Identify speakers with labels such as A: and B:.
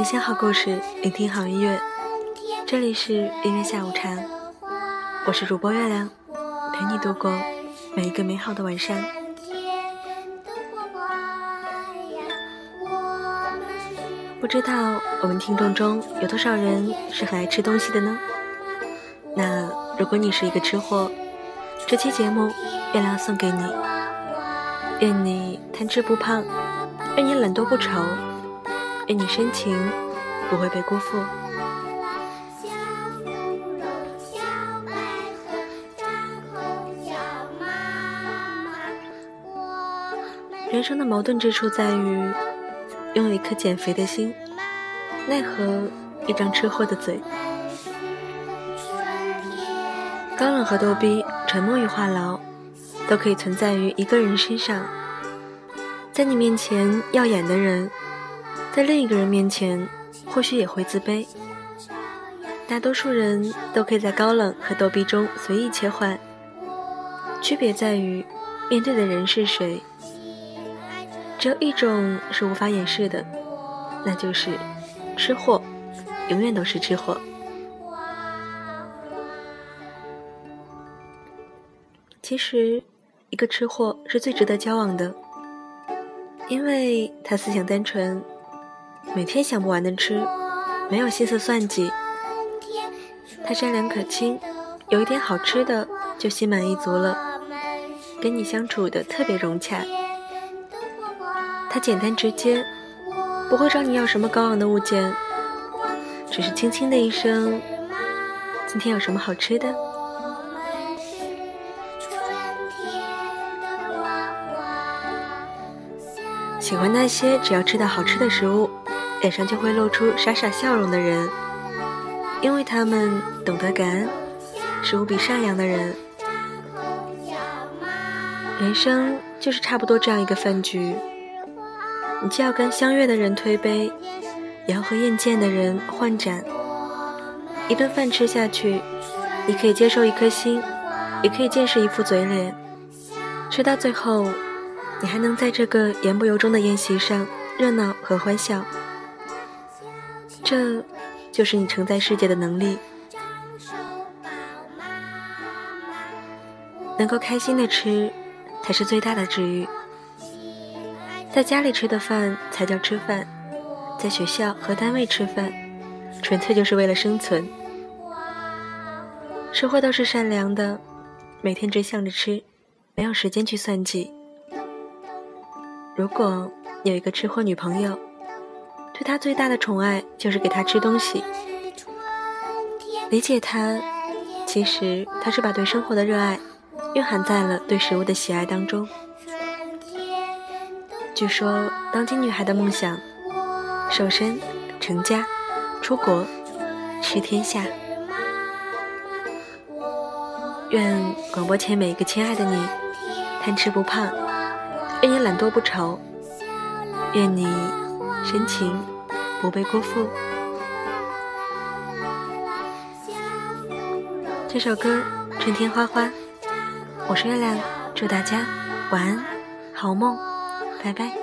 A: 分享好故事，聆听好音乐。这里是音乐下午茶，我是主播月亮，陪你度过每一个美好的晚上。不知道我们听众中有多少人是很爱吃东西的呢？那如果你是一个吃货，这期节目月亮送给你，愿你贪吃不胖，愿你懒惰不愁，愿你深情不会被辜负。人生的矛盾之处在于，拥有一颗减肥的心，奈何一张吃货的嘴。高冷和逗逼，沉默与话痨，都可以存在于一个人身上。在你面前耀眼的人，在另一个人面前或许也会自卑。大多数人都可以在高冷和逗逼中随意切换，区别在于面对的人是谁。只有一种是无法掩饰的，那就是吃货，永远都是吃货。其实，一个吃货是最值得交往的，因为他思想单纯，每天想不完的吃，没有心思算计。他善良可亲，有一点好吃的就心满意足了，跟你相处的特别融洽。他简单直接，不会找你要什么高昂的物件，只是轻轻的一声：“今天有什么好吃的？”喜欢那些只要吃到好吃的食物，脸上就会露出傻傻笑容的人，因为他们懂得感恩，是无比善良的人。人生就是差不多这样一个饭局。你既要跟相悦的人推杯，也要和厌见的人换盏。一顿饭吃下去，你可以接受一颗心，也可以见识一副嘴脸。吃到最后，你还能在这个言不由衷的宴席上热闹和欢笑，这就是你承载世界的能力。能够开心的吃，才是最大的治愈。在家里吃的饭才叫吃饭，在学校和单位吃饭，纯粹就是为了生存。吃货都是善良的，每天只想着吃，没有时间去算计。如果有一个吃货女朋友，对他最大的宠爱就是给他吃东西。理解他，其实他是把对生活的热爱蕴含在了对食物的喜爱当中。据说，当今女孩的梦想，瘦身、成家、出国、吃天下。愿广播前每一个亲爱的你，贪吃不胖；愿你懒惰不愁；愿你深情不被辜负。这首歌《春天花花》，我是月亮，祝大家晚安，好梦。拜拜。